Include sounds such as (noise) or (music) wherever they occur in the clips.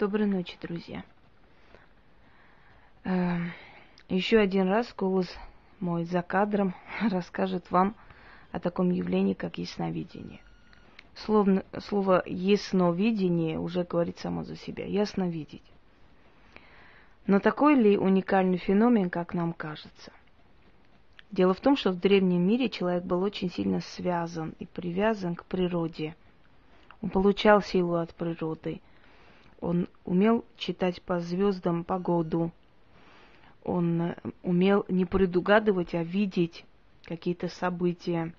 Доброй ночи, друзья. Эм, Еще один раз голос мой за кадром (laughs) расскажет вам о таком явлении, как ясновидение. Словно, слово ясновидение уже говорит само за себя. Ясно видеть. Но такой ли уникальный феномен, как нам кажется? Дело в том, что в древнем мире человек был очень сильно связан и привязан к природе. Он получал силу от природы. Он умел читать по звездам погоду. Он э, умел не предугадывать, а видеть какие-то события.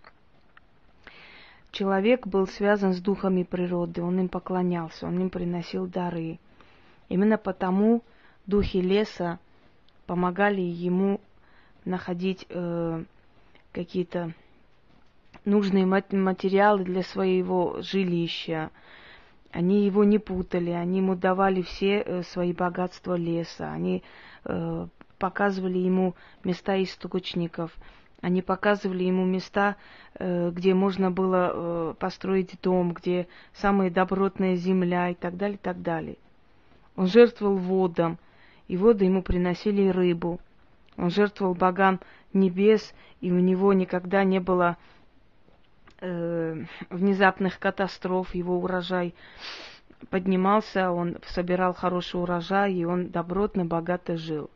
Человек был связан с духами природы, он им поклонялся, он им приносил дары. Именно потому духи леса помогали ему находить э, какие-то нужные материалы для своего жилища. Они его не путали, они ему давали все э, свои богатства леса, они э, показывали ему места источников, они показывали ему места, э, где можно было э, построить дом, где самая добротная земля и так далее, и так далее. Он жертвовал водам, и воды ему приносили рыбу. Он жертвовал богам небес, и у него никогда не было внезапных катастроф, его урожай поднимался, он собирал хороший урожай, и он добротно, богато жил.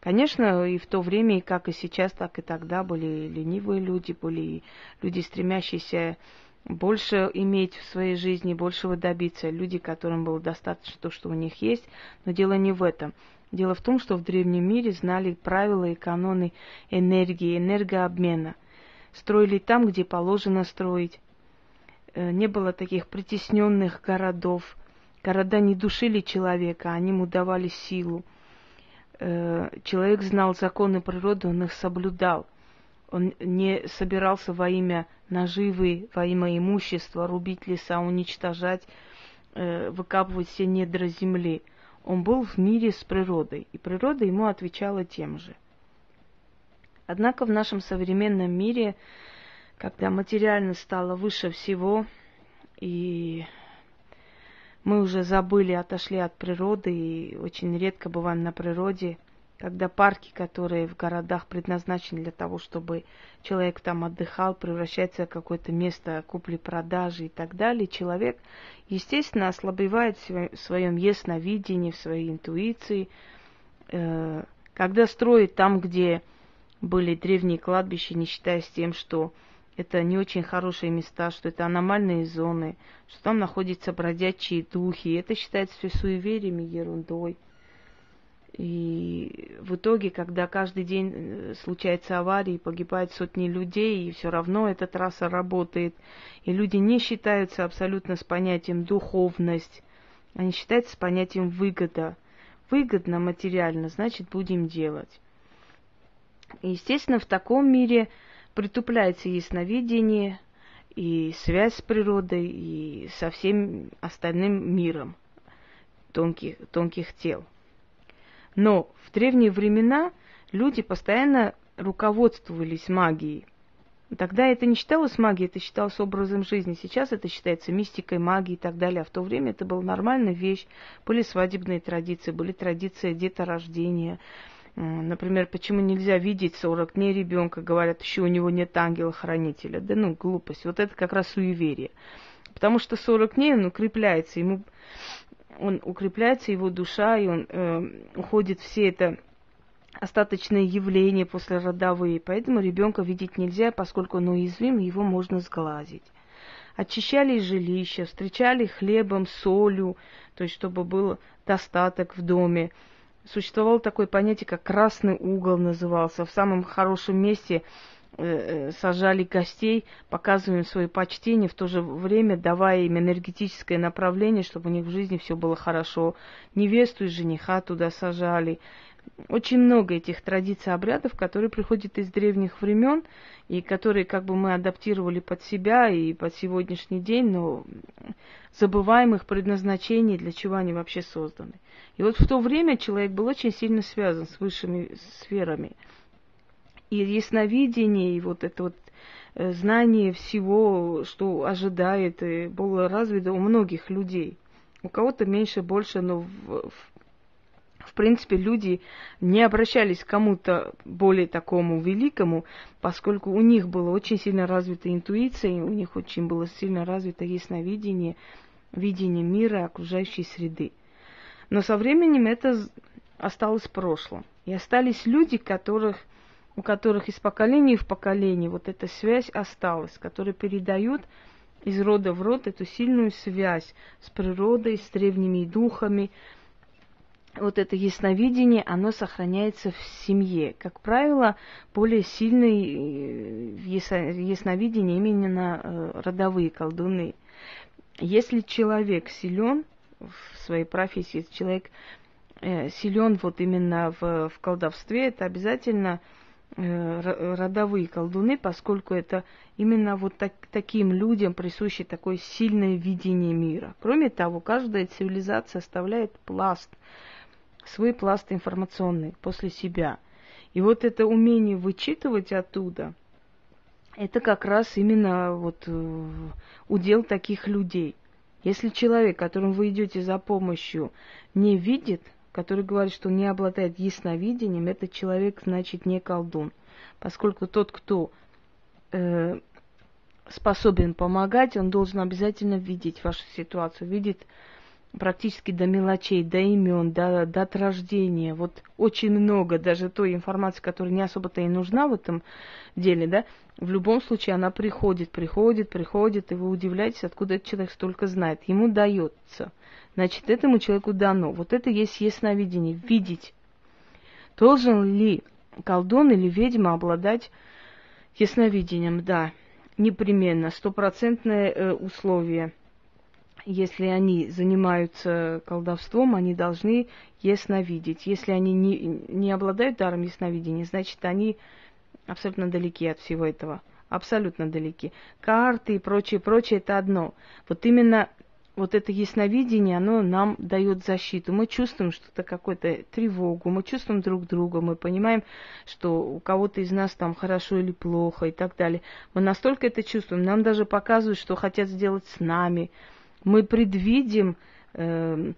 Конечно, и в то время, как и сейчас, так и тогда были ленивые люди, были люди, стремящиеся больше иметь в своей жизни, большего добиться, люди, которым было достаточно то, что у них есть, но дело не в этом. Дело в том, что в древнем мире знали правила и каноны энергии, энергообмена – строили там, где положено строить. Э, не было таких притесненных городов. Города не душили человека, они ему давали силу. Э, человек знал законы природы, он их соблюдал. Он не собирался во имя наживы, во имя имущества рубить леса, уничтожать, э, выкапывать все недра земли. Он был в мире с природой, и природа ему отвечала тем же. Однако в нашем современном мире, когда материально стало выше всего, и мы уже забыли, отошли от природы и очень редко бываем на природе, когда парки, которые в городах предназначены для того, чтобы человек там отдыхал, превращается в какое-то место купли-продажи и так далее, человек, естественно, ослабевает в своем ясновидении, в своей интуиции, э, когда строит там, где были древние кладбища, не считаясь тем, что это не очень хорошие места, что это аномальные зоны, что там находятся бродячие духи. Это считается все суевериями, ерундой. И в итоге, когда каждый день э, случается авария, погибают сотни людей, и все равно эта трасса работает, и люди не считаются абсолютно с понятием духовность, они считаются с понятием выгода. Выгодно материально, значит, будем делать. И, естественно, в таком мире притупляется ясновидение и связь с природой и со всем остальным миром тонких, тонких тел. Но в древние времена люди постоянно руководствовались магией. Тогда это не считалось магией, это считалось образом жизни. Сейчас это считается мистикой, магией и так далее. А в то время это была нормальная вещь. Были свадебные традиции, были традиции деторождения, Например, почему нельзя видеть 40 дней ребенка, говорят, еще у него нет ангела-хранителя. Да ну, глупость. Вот это как раз суеверие. Потому что 40 дней он укрепляется, ему он укрепляется, его душа, и он э, уходит все это остаточные явления после родовые. Поэтому ребенка видеть нельзя, поскольку он уязвим, его можно сглазить. Очищали жилища, встречали хлебом, солью, то есть чтобы был достаток в доме существовало такое понятие, как красный угол назывался. В самом хорошем месте э, э, сажали гостей, показывая им свое почтение, в то же время давая им энергетическое направление, чтобы у них в жизни все было хорошо. Невесту и жениха туда сажали. Очень много этих традиций, обрядов, которые приходят из древних времен и которые как бы мы адаптировали под себя и под сегодняшний день, но забываем их предназначение, для чего они вообще созданы. И вот в то время человек был очень сильно связан с высшими сферами. И ясновидение, и вот это вот э, знание всего, что ожидает, было развито у многих людей. у кого-то меньше, больше, но в, в, в принципе люди не обращались к кому-то более такому великому, поскольку у них было очень сильно развита интуиция, у них очень было сильно развито ясновидение, видение мира, окружающей среды. Но со временем это осталось в прошлом. И остались люди, которых, у которых из поколения в поколение вот эта связь осталась, которые передают из рода в род эту сильную связь с природой, с древними духами. Вот это ясновидение, оно сохраняется в семье. Как правило, более сильный э, ясновидение именно э, родовые колдуны. Если человек силен в своей профессии, человек э, силен вот именно в, в колдовстве, это обязательно родовые колдуны, поскольку это именно вот так, таким людям присуще такое сильное видение мира. Кроме того, каждая цивилизация оставляет пласт, свой пласт информационный после себя. И вот это умение вычитывать оттуда, это как раз именно вот э, удел таких людей. Если человек, которому вы идете за помощью, не видит, который говорит, что не обладает ясновидением, этот человек, значит, не колдун. Поскольку тот, кто э, способен помогать, он должен обязательно видеть вашу ситуацию, видит практически до мелочей, до имен, до дат рождения. Вот очень много даже той информации, которая не особо-то и нужна в этом деле, да, в любом случае она приходит, приходит, приходит, и вы удивляетесь, откуда этот человек столько знает. Ему дается – Значит, этому человеку дано. Вот это есть ясновидение, видеть. Должен ли колдун или ведьма обладать ясновидением? Да, непременно, стопроцентное э, условие. Если они занимаются колдовством, они должны ясновидеть. Если они не, не обладают даром ясновидения, значит, они абсолютно далеки от всего этого. Абсолютно далеки. Карты и прочее, прочее, это одно. Вот именно вот это ясновидение, оно нам дает защиту. Мы чувствуем что-то, какую-то тревогу, мы чувствуем друг друга, мы понимаем, что у кого-то из нас там хорошо или плохо и так далее. Мы настолько это чувствуем, нам даже показывают, что хотят сделать с нами. Мы предвидим э,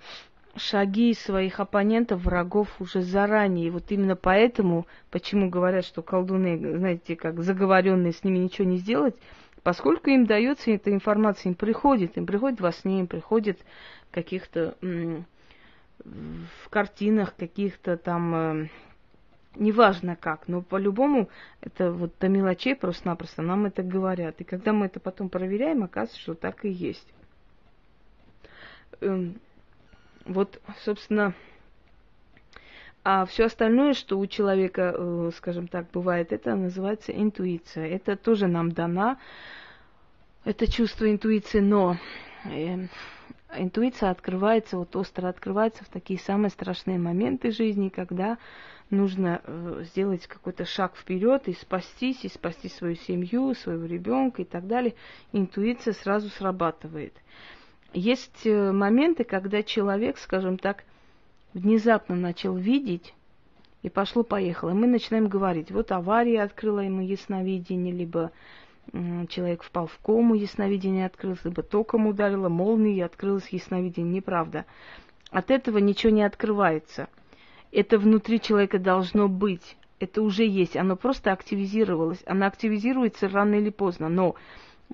шаги своих оппонентов, врагов уже заранее. И вот именно поэтому, почему говорят, что колдуны, знаете, как заговоренные, с ними ничего не сделать – Поскольку им дается эта информация, им приходит, им приходит во сне, им приходит каких-то в картинах, каких-то там, э, неважно как, но по-любому это вот до мелочей просто-напросто нам это говорят. И когда мы это потом проверяем, оказывается, что так и есть. Эм, вот, собственно, а все остальное, что у человека, э, скажем так, бывает, это называется интуиция. Это тоже нам дана, это чувство интуиции, но э, интуиция открывается, вот остро открывается в такие самые страшные моменты жизни, когда нужно э, сделать какой-то шаг вперед и спастись, и спасти свою семью, своего ребенка и так далее. Интуиция сразу срабатывает. Есть моменты, когда человек, скажем так, внезапно начал видеть, и пошло-поехало. Мы начинаем говорить, вот авария открыла ему ясновидение, либо человек впал в кому, ясновидение открылось, либо током ударило, молнией открылось ясновидение. Неправда. От этого ничего не открывается. Это внутри человека должно быть. Это уже есть. Оно просто активизировалось. Оно активизируется рано или поздно, но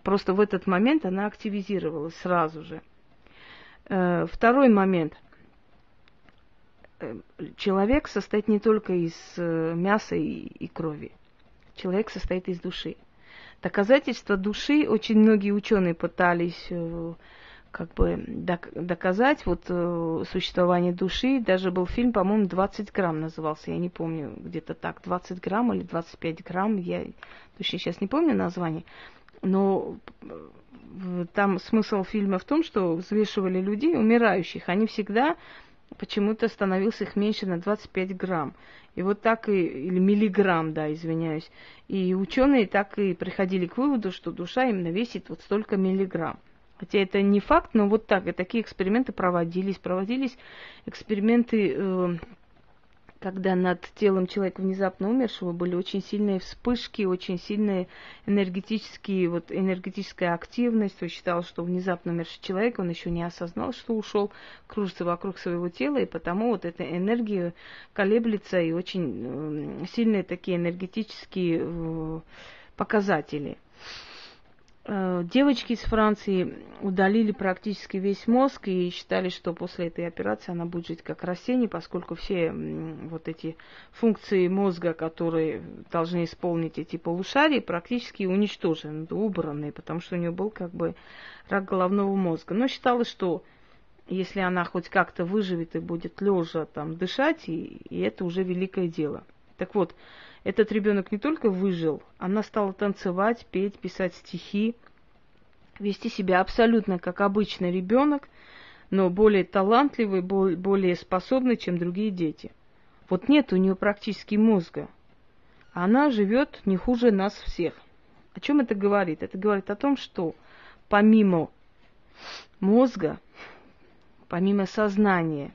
просто в этот момент она активизировалась сразу же. Э, второй момент – Э, человек состоит не только из э, мяса и, крови. Человек состоит из души. Доказательства души очень многие ученые пытались как бы доказать вот существование души. Даже был фильм, по-моему, 20 грамм назывался, я не помню, где-то так, 20 грамм или 25 грамм, я точно сейчас не помню название. Но там смысл фильма в том, что взвешивали людей, умирающих, они всегда почему-то становился их меньше на 25 грамм. И вот так и, или миллиграмм, да, извиняюсь. И ученые так и приходили к выводу, что душа именно весит вот столько миллиграмм. Хотя это не факт, но вот так, и такие эксперименты проводились. Проводились эксперименты э, когда над телом человека внезапно умершего были очень сильные вспышки, очень сильная энергетические, вот энергетическая активность. Он считал, что внезапно умерший человек, он еще не осознал, что ушел, кружится вокруг своего тела, и потому вот эта энергия колеблется, и очень сильные такие энергетические э, показатели. Э, девочки из Франции удалили практически весь мозг и считали, что после этой операции она будет жить как растение, поскольку все вот эти функции мозга, которые должны исполнить эти полушария, практически уничтожены, убраны, потому что у нее был как бы рак головного мозга. Но считалось, что если она хоть как-то выживет и будет лежа там дышать, и, и это уже великое дело. Так вот, этот ребенок не только выжил, она стала танцевать, петь, писать стихи, вести себя абсолютно как обычный ребенок, но более талантливый, более способный, чем другие дети. Вот нет у нее практически мозга. Она живет не хуже нас всех. О чем это говорит? Это говорит о том, что помимо мозга, помимо сознания,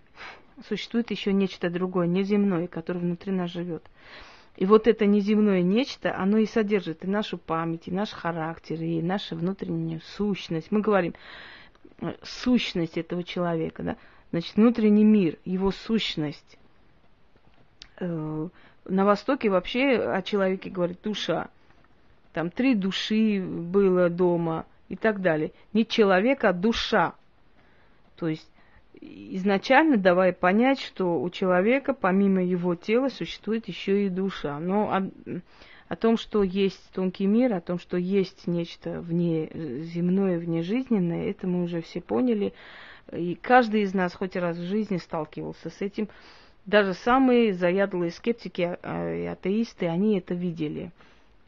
существует еще нечто другое, неземное, которое внутри нас живет. И вот это неземное нечто, оно и содержит и нашу память, и наш характер, и нашу внутреннюю сущность. Мы говорим э, сущность этого человека, да? Значит, внутренний мир, его сущность. Э, на Востоке вообще о человеке говорит душа. Там три души было дома и так далее. Не человек, а душа. То есть изначально давая понять, что у человека помимо его тела существует еще и душа. Но о, о том, что есть тонкий мир, о том, что есть нечто вне земное, внежизненное, это мы уже все поняли. И каждый из нас хоть раз в жизни сталкивался с этим. Даже самые заядлые скептики а, и атеисты, они это видели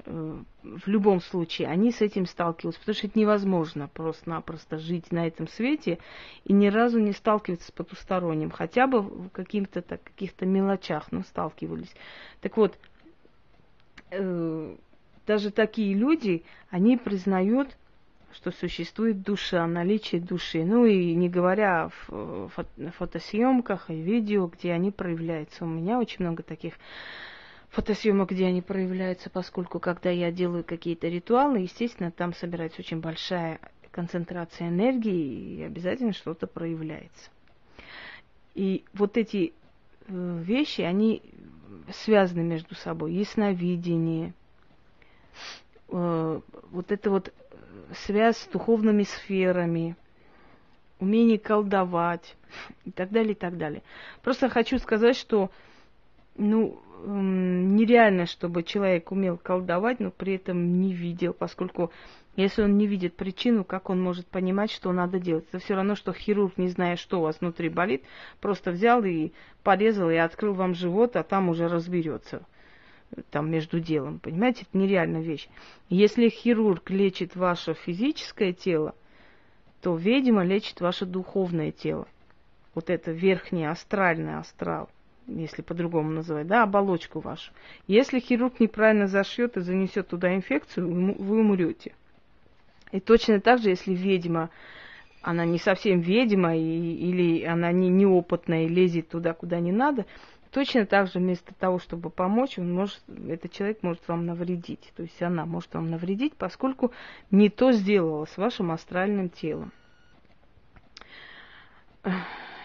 в любом случае они с этим сталкиваются, потому что это невозможно просто-напросто жить на этом свете и ни разу не сталкиваться с потусторонним, хотя бы в каких-то так, каких-то мелочах, но сталкивались. Так вот, э, даже такие люди, они признают, что существует душа, наличие души. Ну и не говоря о фотосъемках и видео, где они проявляются. У меня очень много таких фотосъемок, где они проявляются, поскольку когда я делаю какие-то ритуалы, естественно, там собирается очень большая концентрация энергии, и обязательно что-то проявляется. И вот эти э, вещи, они связаны между собой. Ясновидение, э, вот это вот связь с духовными сферами, умение колдовать и так далее, и так далее. Просто хочу сказать, что ну, нереально, чтобы человек умел колдовать, но при этом не видел, поскольку если он не видит причину, как он может понимать, что надо делать? Это все равно, что хирург, не зная, что у вас внутри болит, просто взял и порезал и открыл вам живот, а там уже разберется там между делом. Понимаете, это нереальная вещь. Если хирург лечит ваше физическое тело, то ведьма лечит ваше духовное тело. Вот это верхний астральный астрал если по-другому называть, да, оболочку вашу. Если хирург неправильно зашьет и занесет туда инфекцию, вы умрете. И точно так же, если ведьма, она не совсем ведьма, и, или она не, неопытная и лезет туда, куда не надо, точно так же вместо того, чтобы помочь, он может, этот человек может вам навредить. То есть она может вам навредить, поскольку не то сделала с вашим астральным телом.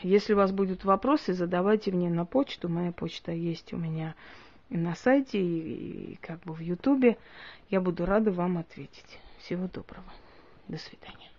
Если у вас будут вопросы, задавайте мне на почту. Моя почта есть у меня на сайте и, и как бы в Ютубе. Я буду рада вам ответить. Всего доброго. До свидания.